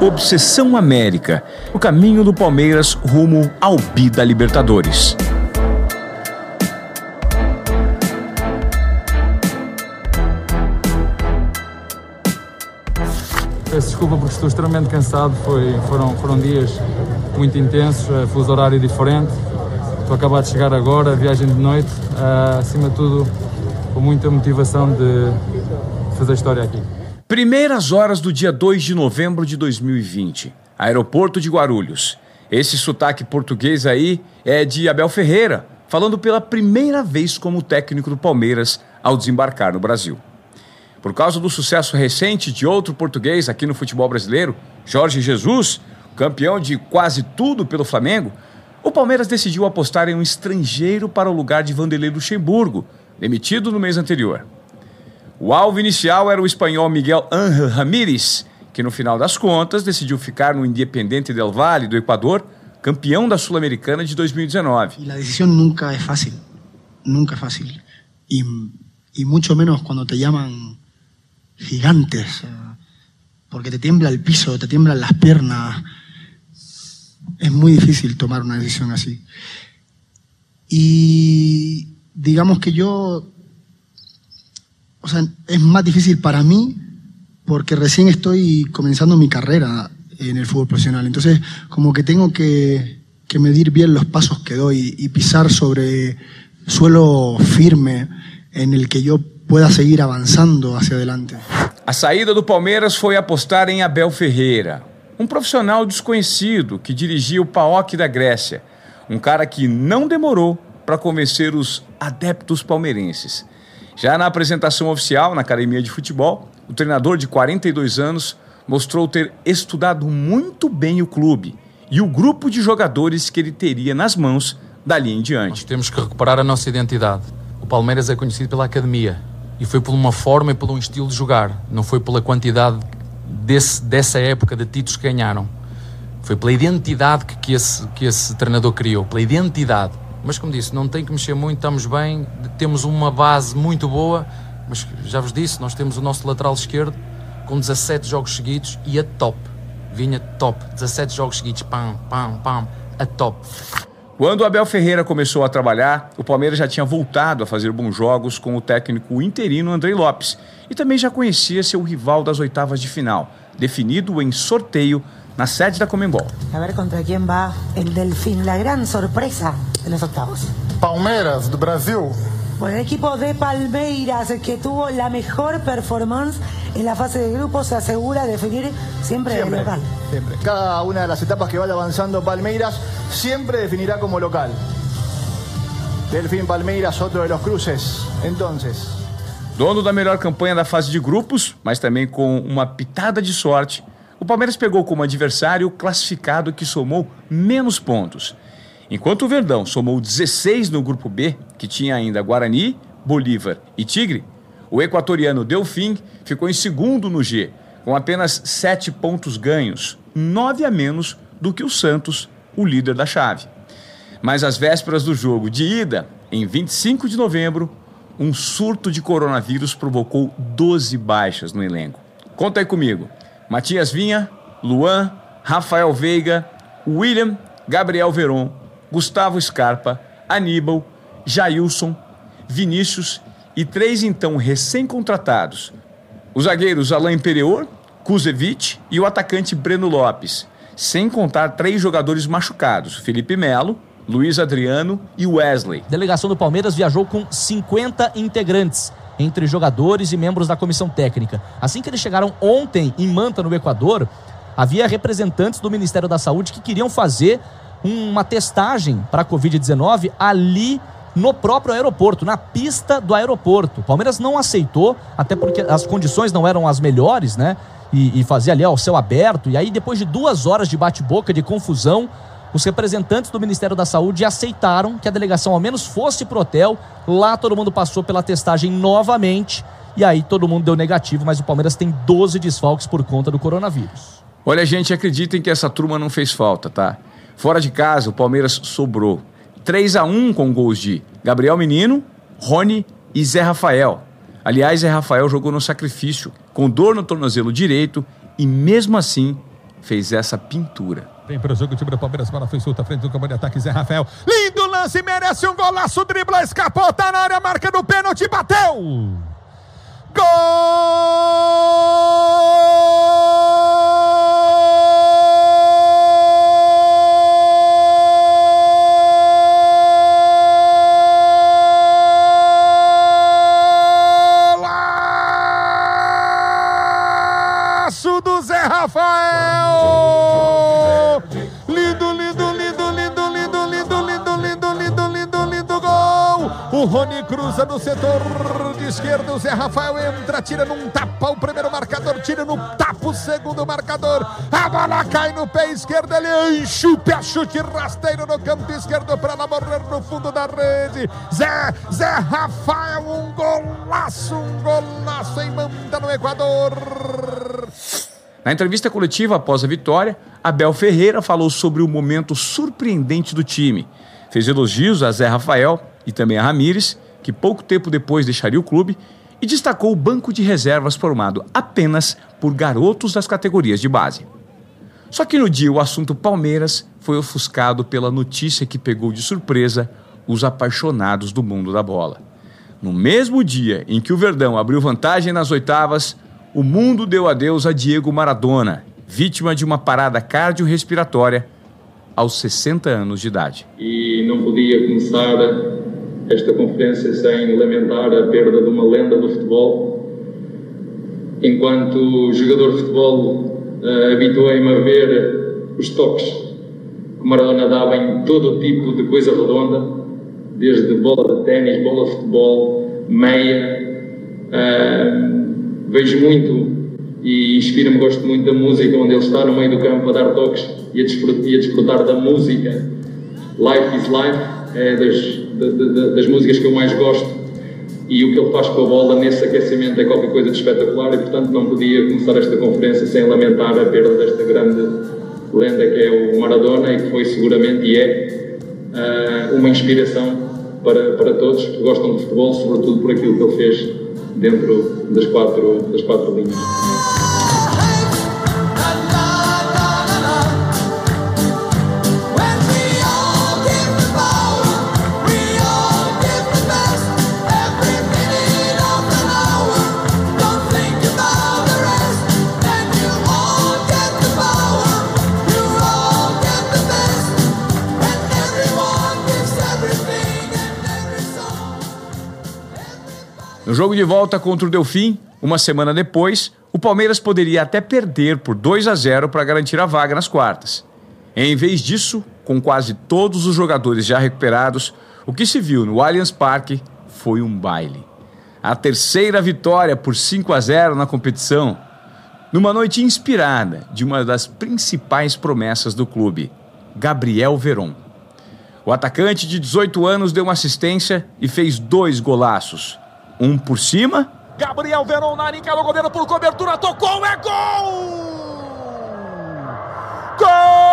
Obsessão América, o caminho do Palmeiras rumo ao bi Libertadores. Peço desculpa porque estou extremamente cansado, Foi, foram, foram dias muito intensos, eh, fuso horário diferente. Estou acabado de chegar agora, viagem de noite, uh, acima de tudo com muita motivação de fazer história aqui. Primeiras horas do dia 2 de novembro de 2020, aeroporto de Guarulhos. Esse sotaque português aí é de Abel Ferreira, falando pela primeira vez como técnico do Palmeiras ao desembarcar no Brasil. Por causa do sucesso recente de outro português aqui no futebol brasileiro, Jorge Jesus, campeão de quase tudo pelo Flamengo, o Palmeiras decidiu apostar em um estrangeiro para o lugar de Vanderlei Luxemburgo, demitido no mês anterior. O alvo inicial era o espanhol Miguel Ángel Ramírez, que no final das contas decidiu ficar no Independiente del Valle do Equador, campeão da Sul-Americana de 2019. E a decisão nunca é fácil, nunca é fácil. E, e muito menos quando te chamam gigantes, porque te tembla o piso, te temblan as pernas. É muito difícil tomar uma decisão assim. E digamos que eu o sea, es más difícil para mí porque recién estoy comenzando mi carrera en el fútbol profesional. Entonces, como que tengo que, que medir bien los pasos que doy y pisar sobre suelo firme en el que yo pueda seguir avançando hacia adelante. A saída do Palmeiras foi apostar em Abel Ferreira, um profissional desconhecido que dirigia o PAOK da Grécia, um cara que não demorou para convencer os adeptos palmeirenses. Já na apresentação oficial na academia de futebol, o treinador de 42 anos mostrou ter estudado muito bem o clube e o grupo de jogadores que ele teria nas mãos dali em diante. Nós temos que recuperar a nossa identidade. O Palmeiras é conhecido pela academia e foi por uma forma e por um estilo de jogar, não foi pela quantidade desse, dessa época de títulos que ganharam. Foi pela identidade que, que, esse, que esse treinador criou, pela identidade. Mas como disse, não tem que mexer muito, estamos bem, temos uma base muito boa, mas já vos disse, nós temos o nosso lateral esquerdo com 17 jogos seguidos e a top. Vinha top, 17 jogos seguidos, pam, pam, pam, a top. Quando o Abel Ferreira começou a trabalhar, o Palmeiras já tinha voltado a fazer bons jogos com o técnico interino Andrei Lopes e também já conhecia seu rival das oitavas de final, definido em sorteio na sede da Comembol. A ver contra quem vai o Delfim, a grande surpresa de los octavos. Palmeiras, do Brasil. Bueno, el equipo de Palmeiras, que tuvo la mejor performance en la fase de grupo, se asegura de definir siempre, siempre local. Siempre. Cada una de las etapas que vaya avanzando Palmeiras siempre definirá como local. Delfim Palmeiras, outro de los cruces. Entonces. Dono da melhor campanha da fase de grupos, mas também com uma pitada de sorte, o Palmeiras pegou como adversário o classificado que somou menos pontos. Enquanto o Verdão somou 16 no grupo B, que tinha ainda Guarani, Bolívar e Tigre, o equatoriano Delfim ficou em segundo no G, com apenas 7 pontos ganhos, 9 a menos do que o Santos, o líder da chave. Mas às vésperas do jogo de ida, em 25 de novembro, um surto de coronavírus provocou 12 baixas no elenco. Conta aí comigo. Matias Vinha, Luan, Rafael Veiga, William, Gabriel Veron, Gustavo Scarpa, Aníbal, Jailson, Vinícius e três então recém-contratados: os zagueiros Alain Imperior, Kuzevic e o atacante Breno Lopes, sem contar três jogadores machucados: Felipe Melo, Luiz Adriano e Wesley. A delegação do Palmeiras viajou com 50 integrantes entre jogadores e membros da comissão técnica. Assim que eles chegaram ontem em Manta, no Equador, havia representantes do Ministério da Saúde que queriam fazer uma testagem para a Covid-19 ali no próprio aeroporto, na pista do aeroporto. O Palmeiras não aceitou, até porque as condições não eram as melhores, né? E, e fazia ali ao céu aberto. E aí, depois de duas horas de bate-boca, de confusão, os representantes do Ministério da Saúde aceitaram que a delegação ao menos fosse pro hotel. Lá todo mundo passou pela testagem novamente. E aí todo mundo deu negativo, mas o Palmeiras tem 12 desfalques por conta do coronavírus. Olha, gente, acreditem que essa turma não fez falta, tá? Fora de casa, o Palmeiras sobrou. 3 a 1 com gols de Gabriel Menino, Rony e Zé Rafael. Aliás, Zé Rafael jogou no sacrifício, com dor no tornozelo direito e mesmo assim fez essa pintura. Vem para o jogo, o time do Palmeiras, bola foi solta, frente do campo de ataque, Zé Rafael. Lindo lance, merece um golaço, dribla, escapou, tá na área, marca do pênalti, bateu! Golaço Rafael! Lindo, lindo, lindo, lindo, lindo, lindo, lindo, lindo, lindo, lindo, lindo gol! O Rony cruza no setor de esquerda, o Zé Rafael entra, tira num tapa o primeiro marcador, tira no tapa o segundo marcador. A bola cai no pé esquerdo, ele enche o pé, chute rasteiro no campo esquerdo para ela morrer no fundo da rede. Zé, Zé Rafael, um golaço, um golaço em Manta no Equador. Na entrevista coletiva após a vitória, Abel Ferreira falou sobre o momento surpreendente do time. Fez elogios a Zé Rafael e também a Ramires, que pouco tempo depois deixaria o clube, e destacou o banco de reservas formado apenas por garotos das categorias de base. Só que no dia o assunto Palmeiras foi ofuscado pela notícia que pegou de surpresa os apaixonados do mundo da bola. No mesmo dia em que o Verdão abriu vantagem nas oitavas, o mundo deu adeus a Diego Maradona, vítima de uma parada cardiorrespiratória aos 60 anos de idade. E não podia começar esta conferência sem lamentar a perda de uma lenda do futebol. Enquanto jogador de futebol, uh, habituei-me a ver os toques que Maradona dava em todo tipo de coisa redonda, desde bola de ténis, bola de futebol, meia. Uh, vejo muito e inspira-me, gosto muito da música, onde ele está no meio do campo a dar toques e a desfrutar, e a desfrutar da música. Life is Life é das, das músicas que eu mais gosto e o que ele faz com a bola nesse aquecimento é qualquer coisa de espetacular e portanto não podia começar esta conferência sem lamentar a perda desta grande lenda que é o Maradona e que foi seguramente e é uh, uma inspiração para, para todos que gostam de futebol, sobretudo por aquilo que ele fez dentro das quatro, das quatro linhas. Jogo de volta contra o Delfim, uma semana depois, o Palmeiras poderia até perder por 2 a 0 para garantir a vaga nas quartas. Em vez disso, com quase todos os jogadores já recuperados, o que se viu no Allianz Parque foi um baile. A terceira vitória por 5 a 0 na competição, numa noite inspirada de uma das principais promessas do clube, Gabriel Veron. O atacante de 18 anos deu uma assistência e fez dois golaços um por cima. Gabriel Veron na linha, o goleiro por cobertura, tocou, é gol! Gol!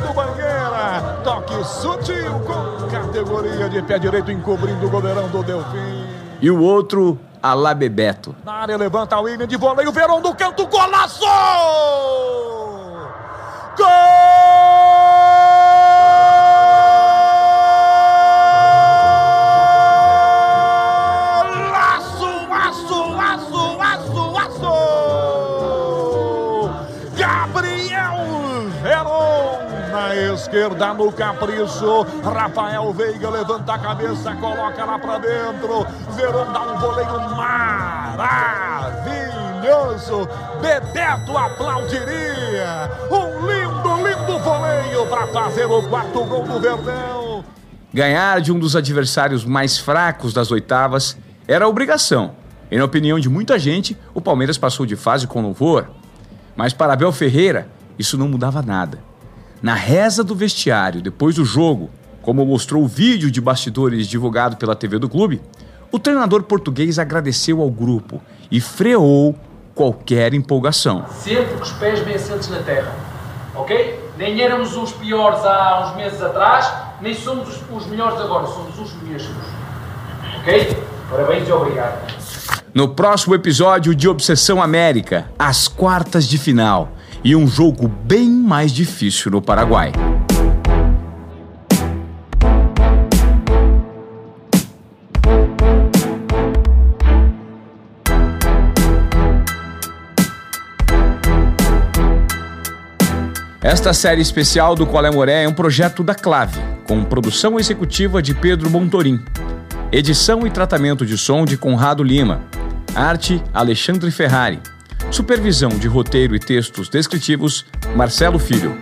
Do Bangueira. Toque sutil com categoria de pé direito encobrindo o goleirão do Delfim. E o outro, Alá Bebeto. Na área levanta o William de voleio, Verão do canto, golaço! Esquerda no capricho. Rafael Veiga levanta a cabeça, coloca lá para dentro. Verão dá um voleio maravilhoso. Bebeto aplaudiria. Um lindo, lindo voleio para fazer o quarto gol do Verdão. Ganhar de um dos adversários mais fracos das oitavas era obrigação. E na opinião de muita gente, o Palmeiras passou de fase com louvor. Mas para Abel Ferreira, isso não mudava nada. Na reza do vestiário, depois do jogo, como mostrou o vídeo de bastidores divulgado pela TV do clube, o treinador português agradeceu ao grupo e freou qualquer empolgação. Sempre com os pés bem assentos na terra, ok? Nem éramos os piores há uns meses atrás, nem somos os, os melhores agora, somos os mesmos. Ok? Parabéns e obrigado. No próximo episódio de Obsessão América, as quartas de final e um jogo bem mais difícil no Paraguai. Esta série especial do Colé Moré é um projeto da Clave, com produção executiva de Pedro Montorim, edição e tratamento de som de Conrado Lima, arte Alexandre Ferrari, supervisão de roteiro e textos descritivos Marcelo Filho.